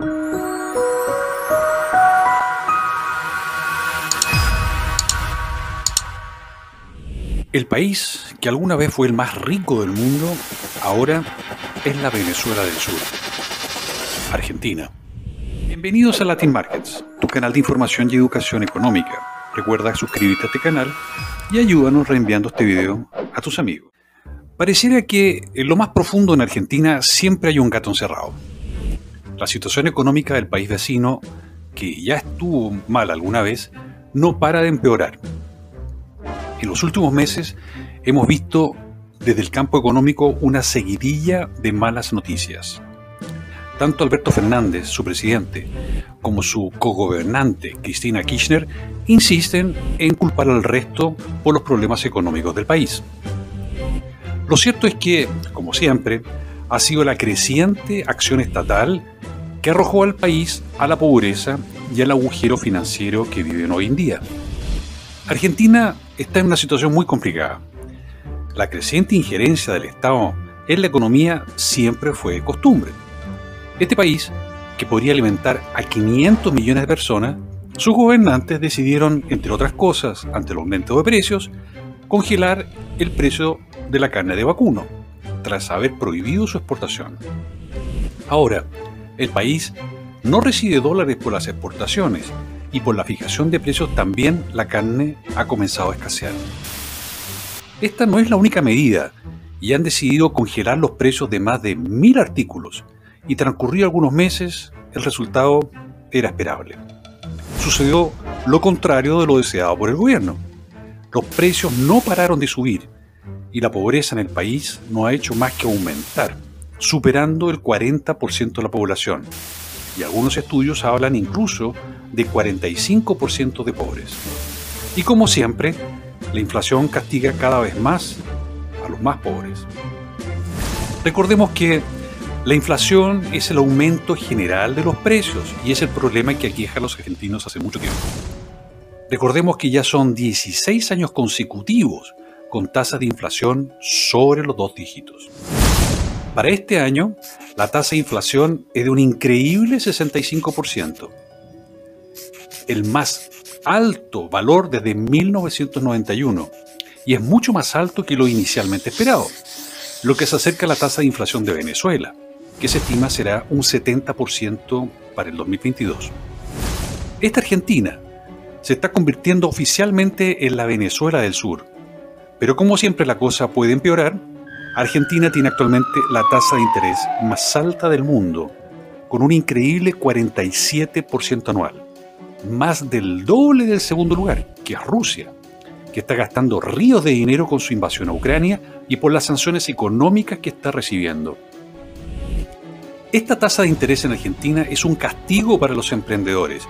El país que alguna vez fue el más rico del mundo, ahora es la Venezuela del Sur, Argentina. Bienvenidos a Latin Markets, tu canal de información y educación económica. Recuerda suscribirte a este canal y ayúdanos reenviando este video a tus amigos. Pareciera que en lo más profundo en Argentina siempre hay un gato encerrado. La situación económica del país vecino, que ya estuvo mal alguna vez, no para de empeorar en los últimos meses hemos visto desde el campo económico una seguidilla de malas noticias. Tanto Alberto Fernández, su presidente, como su cogobernante, Cristina Kirchner, insisten en culpar al resto por los problemas económicos del país. Lo cierto es que, como siempre, ha sido la creciente acción estatal que arrojó al país a la pobreza y al agujero financiero que viven hoy en día. Argentina está en una situación muy complicada. La creciente injerencia del Estado en la economía siempre fue costumbre. Este país, que podría alimentar a 500 millones de personas, sus gobernantes decidieron, entre otras cosas, ante el aumento de precios, congelar el precio de la carne de vacuno, tras haber prohibido su exportación. Ahora, el país no recibe dólares por las exportaciones, y por la fijación de precios también la carne ha comenzado a escasear. Esta no es la única medida y han decidido congelar los precios de más de mil artículos y transcurrido algunos meses el resultado era esperable. Sucedió lo contrario de lo deseado por el gobierno. Los precios no pararon de subir y la pobreza en el país no ha hecho más que aumentar, superando el 40% de la población. Y algunos estudios hablan incluso de 45% de pobres. Y como siempre, la inflación castiga cada vez más a los más pobres. Recordemos que la inflación es el aumento general de los precios y es el problema que aqueja a los argentinos hace mucho tiempo. Recordemos que ya son 16 años consecutivos con tasas de inflación sobre los dos dígitos. Para este año, la tasa de inflación es de un increíble 65% el más alto valor desde 1991 y es mucho más alto que lo inicialmente esperado, lo que se acerca a la tasa de inflación de Venezuela, que se estima será un 70% para el 2022. Esta Argentina se está convirtiendo oficialmente en la Venezuela del Sur, pero como siempre la cosa puede empeorar, Argentina tiene actualmente la tasa de interés más alta del mundo, con un increíble 47% anual más del doble del segundo lugar, que es Rusia, que está gastando ríos de dinero con su invasión a Ucrania y por las sanciones económicas que está recibiendo. Esta tasa de interés en Argentina es un castigo para los emprendedores,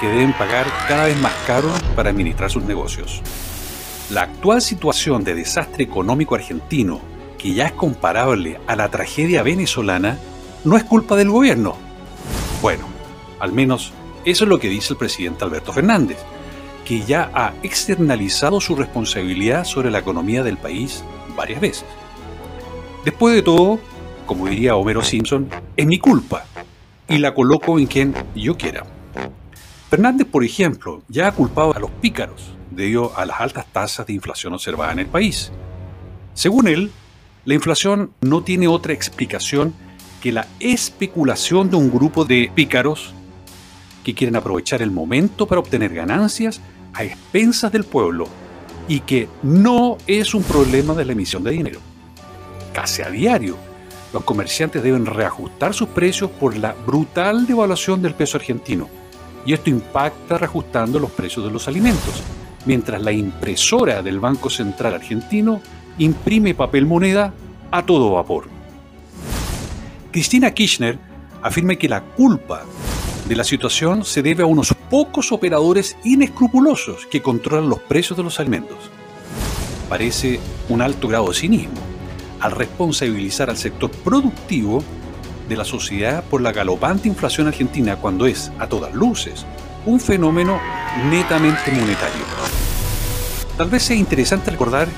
que deben pagar cada vez más caro para administrar sus negocios. La actual situación de desastre económico argentino, que ya es comparable a la tragedia venezolana, no es culpa del gobierno. Bueno, al menos eso es lo que dice el presidente Alberto Fernández, que ya ha externalizado su responsabilidad sobre la economía del país varias veces. Después de todo, como diría Homero Simpson, es mi culpa y la coloco en quien yo quiera. Fernández, por ejemplo, ya ha culpado a los pícaros debido a las altas tasas de inflación observadas en el país. Según él, la inflación no tiene otra explicación que la especulación de un grupo de pícaros que quieren aprovechar el momento para obtener ganancias a expensas del pueblo y que no es un problema de la emisión de dinero. Casi a diario, los comerciantes deben reajustar sus precios por la brutal devaluación del peso argentino y esto impacta reajustando los precios de los alimentos, mientras la impresora del Banco Central argentino imprime papel moneda a todo vapor. Cristina Kirchner afirma que la culpa de la situación se debe a unos pocos operadores inescrupulosos que controlan los precios de los alimentos. Parece un alto grado de cinismo al responsabilizar al sector productivo de la sociedad por la galopante inflación argentina cuando es, a todas luces, un fenómeno netamente monetario. Tal vez sea interesante recordar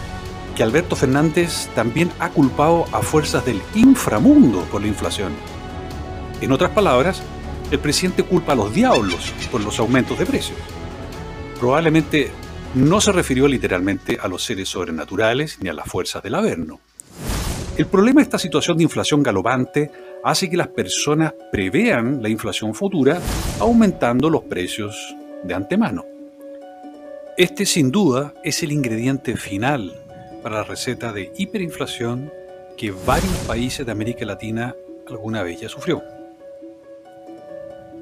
Alberto Fernández también ha culpado a fuerzas del inframundo por la inflación. En otras palabras, el presidente culpa a los diablos por los aumentos de precios. Probablemente no se refirió literalmente a los seres sobrenaturales ni a las fuerzas del Averno. El problema de esta situación de inflación galopante hace que las personas prevean la inflación futura aumentando los precios de antemano. Este sin duda es el ingrediente final para la receta de hiperinflación que varios países de América Latina alguna vez ya sufrió.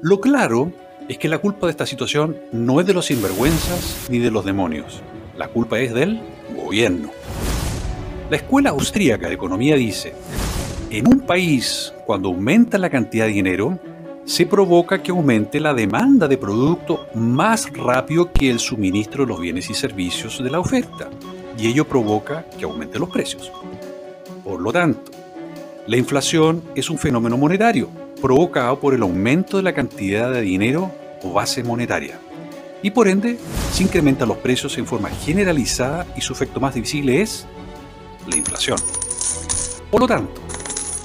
Lo claro es que la culpa de esta situación no es de los sinvergüenzas ni de los demonios. La culpa es del gobierno. La Escuela Austríaca de Economía dice, en un país, cuando aumenta la cantidad de dinero, se provoca que aumente la demanda de producto más rápido que el suministro de los bienes y servicios de la oferta, y ello provoca que aumenten los precios. Por lo tanto, la inflación es un fenómeno monetario provocado por el aumento de la cantidad de dinero o base monetaria, y por ende se incrementan los precios en forma generalizada y su efecto más visible es la inflación. Por lo tanto,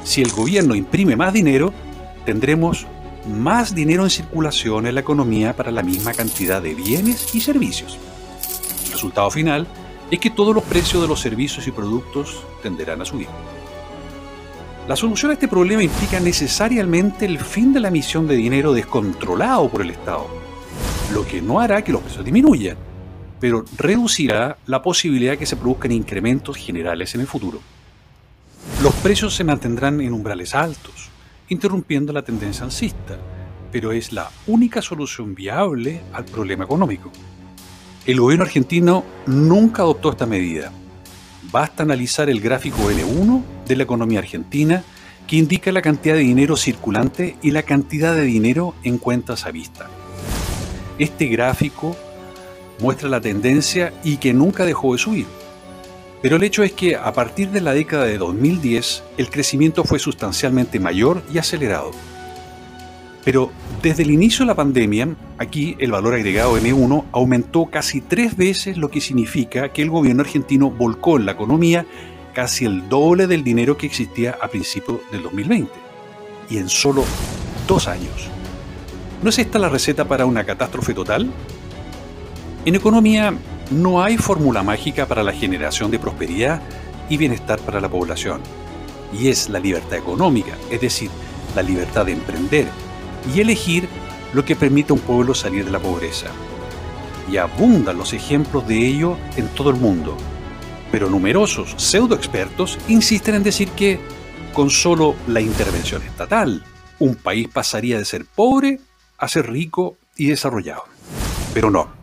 si el gobierno imprime más dinero, tendremos más dinero en circulación en la economía para la misma cantidad de bienes y servicios. El resultado final es que todos los precios de los servicios y productos tenderán a subir. La solución a este problema implica necesariamente el fin de la emisión de dinero descontrolado por el Estado, lo que no hará que los precios disminuyan, pero reducirá la posibilidad que se produzcan incrementos generales en el futuro. Los precios se mantendrán en umbrales altos, interrumpiendo la tendencia alcista, pero es la única solución viable al problema económico. El gobierno argentino nunca adoptó esta medida. Basta analizar el gráfico N1 de la economía argentina que indica la cantidad de dinero circulante y la cantidad de dinero en cuentas a vista. Este gráfico muestra la tendencia y que nunca dejó de subir. Pero el hecho es que a partir de la década de 2010 el crecimiento fue sustancialmente mayor y acelerado. Pero desde el inicio de la pandemia, aquí el valor agregado N1 aumentó casi tres veces lo que significa que el gobierno argentino volcó en la economía casi el doble del dinero que existía a principios del 2020. Y en solo dos años. ¿No es esta la receta para una catástrofe total? En economía no hay fórmula mágica para la generación de prosperidad y bienestar para la población. Y es la libertad económica, es decir, la libertad de emprender y elegir lo que permite a un pueblo salir de la pobreza. Y abundan los ejemplos de ello en todo el mundo. Pero numerosos pseudoexpertos insisten en decir que con solo la intervención estatal, un país pasaría de ser pobre a ser rico y desarrollado. Pero no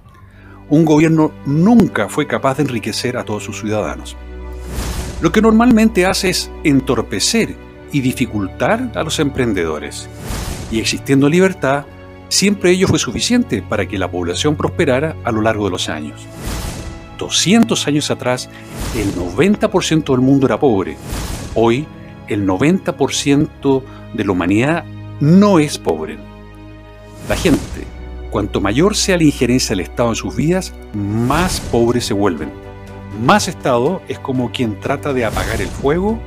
un gobierno nunca fue capaz de enriquecer a todos sus ciudadanos. Lo que normalmente hace es entorpecer y dificultar a los emprendedores. Y existiendo libertad, siempre ello fue suficiente para que la población prosperara a lo largo de los años. 200 años atrás, el 90% del mundo era pobre. Hoy, el 90% de la humanidad no es pobre. La gente Cuanto mayor sea la injerencia del Estado en sus vidas, más pobres se vuelven. Más Estado es como quien trata de apagar el fuego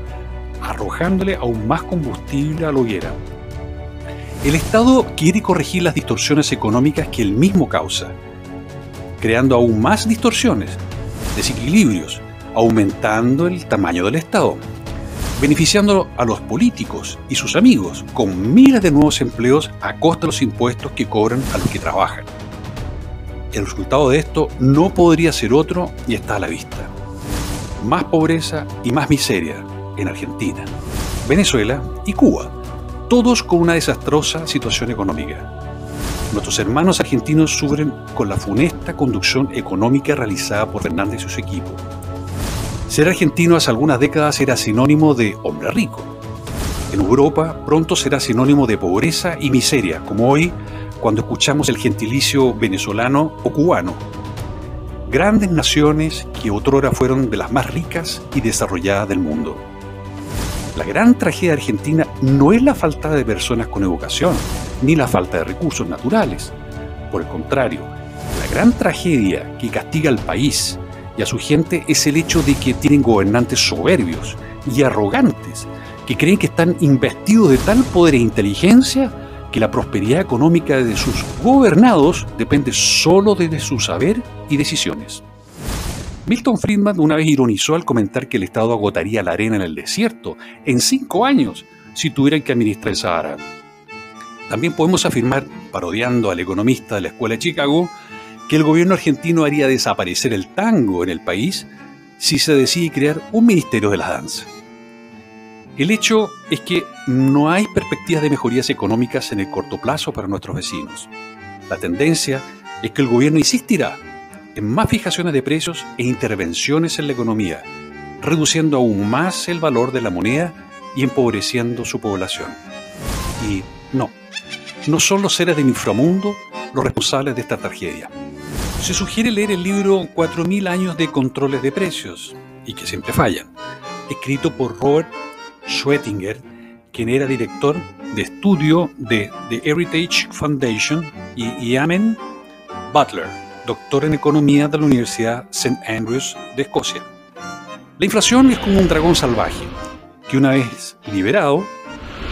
arrojándole aún más combustible a la hoguera. El Estado quiere corregir las distorsiones económicas que él mismo causa, creando aún más distorsiones, desequilibrios, aumentando el tamaño del Estado beneficiando a los políticos y sus amigos con miles de nuevos empleos a costa de los impuestos que cobran a los que trabajan. El resultado de esto no podría ser otro y está a la vista. Más pobreza y más miseria en Argentina, Venezuela y Cuba, todos con una desastrosa situación económica. Nuestros hermanos argentinos sufren con la funesta conducción económica realizada por Fernández y su equipo ser argentino hace algunas décadas era sinónimo de hombre rico. En Europa pronto será sinónimo de pobreza y miseria, como hoy cuando escuchamos el gentilicio venezolano o cubano. Grandes naciones que otrora fueron de las más ricas y desarrolladas del mundo. La gran tragedia argentina no es la falta de personas con educación, ni la falta de recursos naturales. Por el contrario, la gran tragedia que castiga al país y a su gente es el hecho de que tienen gobernantes soberbios y arrogantes, que creen que están investidos de tal poder e inteligencia que la prosperidad económica de sus gobernados depende solo de su saber y decisiones. Milton Friedman una vez ironizó al comentar que el Estado agotaría la arena en el desierto en cinco años si tuvieran que administrar el Sahara. También podemos afirmar, parodiando al economista de la Escuela de Chicago, que el gobierno argentino haría desaparecer el tango en el país si se decide crear un ministerio de la danza. El hecho es que no hay perspectivas de mejorías económicas en el corto plazo para nuestros vecinos. La tendencia es que el gobierno insistirá en más fijaciones de precios e intervenciones en la economía, reduciendo aún más el valor de la moneda y empobreciendo su población. Y no, no son los seres del inframundo los responsables de esta tragedia. Se sugiere leer el libro 4.000 años de controles de precios, y que siempre fallan, escrito por Robert Schwettinger, quien era director de estudio de The Heritage Foundation, y Amen Butler, doctor en economía de la Universidad St. Andrews de Escocia. La inflación es como un dragón salvaje, que una vez liberado,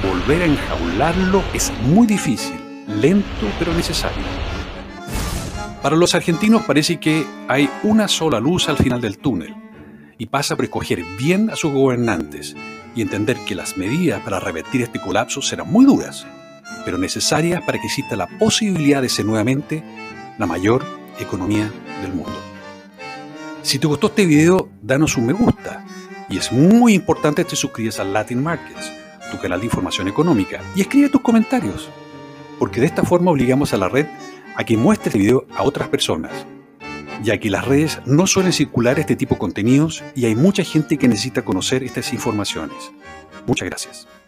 volver a enjaularlo es muy difícil, lento pero necesario. Para los argentinos parece que hay una sola luz al final del túnel, y pasa por escoger bien a sus gobernantes y entender que las medidas para revertir este colapso serán muy duras, pero necesarias para que exista la posibilidad de ser nuevamente la mayor economía del mundo. Si te gustó este video, danos un me gusta. Y es muy importante que te suscribas a Latin Markets, tu canal de información económica, y escribe tus comentarios, porque de esta forma obligamos a la red a que muestre este video a otras personas, ya que las redes no suelen circular este tipo de contenidos y hay mucha gente que necesita conocer estas informaciones. Muchas gracias.